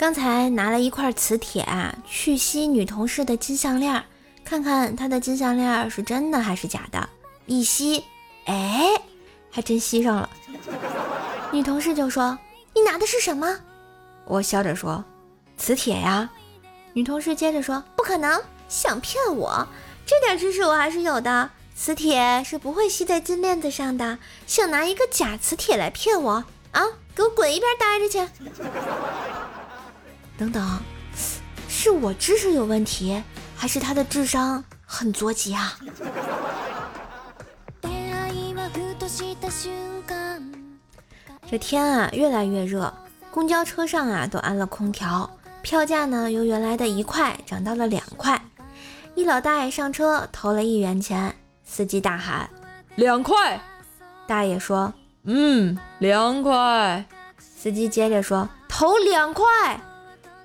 刚才拿了一块磁铁啊，去吸女同事的金项链，看看她的金项链是真的还是假的。一吸，哎，还真吸上了。女同事就说：“你拿的是什么？”我笑着说：“磁铁呀。”女同事接着说：“不可能，想骗我？这点知识我还是有的。磁铁是不会吸在金链子上的，想拿一个假磁铁来骗我啊？给我滚一边待着去！”等等，是我知识有问题，还是他的智商很着急啊？这天啊，越来越热，公交车上啊都安了空调，票价呢由原来的一块涨到了两块。一老大爷上车投了一元钱，司机大喊：“两块！”大爷说：“嗯，两块。”司机接着说：“投两块。”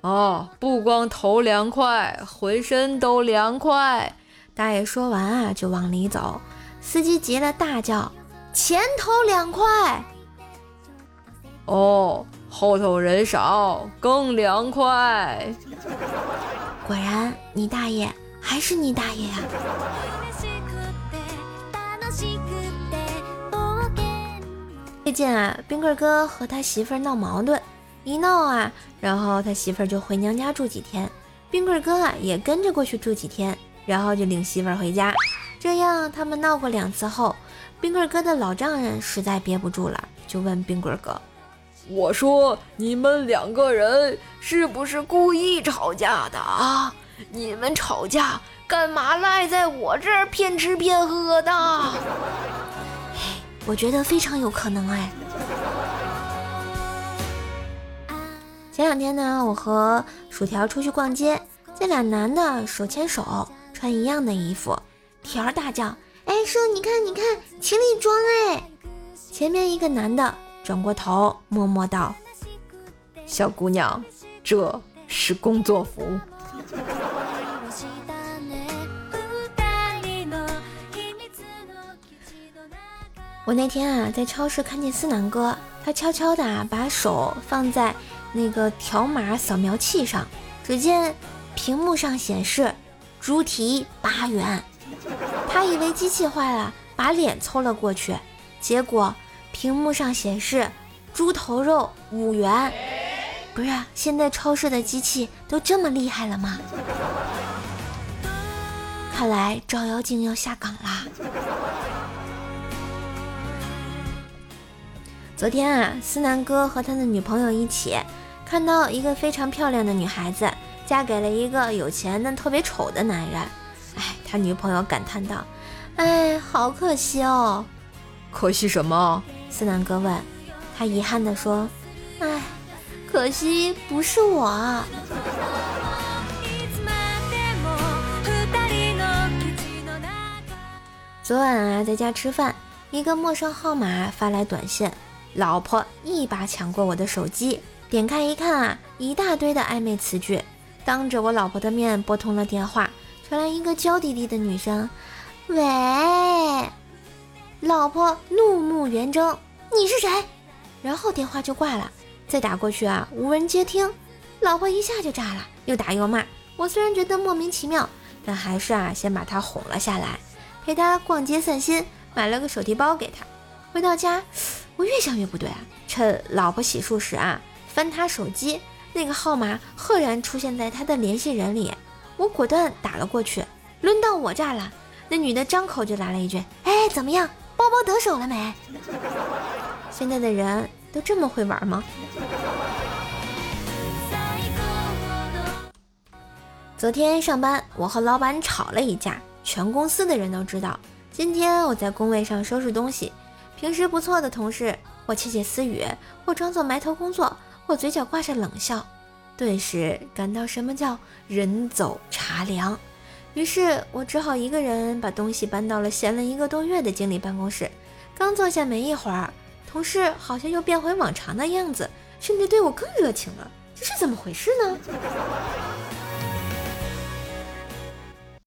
哦，不光头凉快，浑身都凉快。大爷说完啊，就往里走。司机急了，大叫：“前头凉快！”哦，后头人少，更凉快。果然，你大爷还是你大爷呀！最近啊，冰棍哥和他媳妇闹矛盾。一闹啊，然后他媳妇儿就回娘家住几天，冰棍哥啊也跟着过去住几天，然后就领媳妇儿回家。这样他们闹过两次后，冰棍哥的老丈人实在憋不住了，就问冰棍哥：“我说你们两个人是不是故意吵架的啊？你们吵架干嘛赖在我这儿骗吃骗喝的？”我觉得非常有可能哎。前两天呢，我和薯条出去逛街，这俩男的手牵手，穿一样的衣服。条大叫：“哎，叔，你看，你看，情侣装哎！”前面一个男的转过头，默默道：“小姑娘，这是工作服。”我那天啊，在超市看见思南哥，他悄悄的把手放在。那个条码扫描器上，只见屏幕上显示猪蹄八元，他以为机器坏了，把脸凑了过去，结果屏幕上显示猪头肉五元。不是，现在超市的机器都这么厉害了吗？看来照妖镜要下岗啦。昨天啊，思南哥和他的女朋友一起。看到一个非常漂亮的女孩子嫁给了一个有钱但特别丑的男人，哎，他女朋友感叹道：“哎，好可惜哦。”可惜什么？思南哥问。他遗憾地说：“哎，可惜不是我。”昨晚啊，在家吃饭，一个陌生号码发来短信，老婆一把抢过我的手机。点开一看啊，一大堆的暧昧词句，当着我老婆的面拨通了电话，传来一个娇滴滴的女声：“喂，老婆，怒目圆睁，你是谁？”然后电话就挂了。再打过去啊，无人接听，老婆一下就炸了，又打又骂。我虽然觉得莫名其妙，但还是啊，先把她哄了下来，陪她逛街散心，买了个手提包给她。回到家，我越想越不对啊，趁老婆洗漱时啊。翻他手机，那个号码赫然出现在他的联系人里，我果断打了过去。轮到我这儿了，那女的张口就来了一句：“哎，怎么样，包包得手了没？”现在的人都这么会玩吗？昨天上班，我和老板吵了一架，全公司的人都知道。今天我在工位上收拾东西，平时不错的同事，或窃窃私语，或装作埋头工作。我嘴角挂着冷笑，顿时感到什么叫人走茶凉。于是我只好一个人把东西搬到了闲了一个多月的经理办公室。刚坐下没一会儿，同事好像又变回往常的样子，甚至对我更热情了。这是怎么回事呢？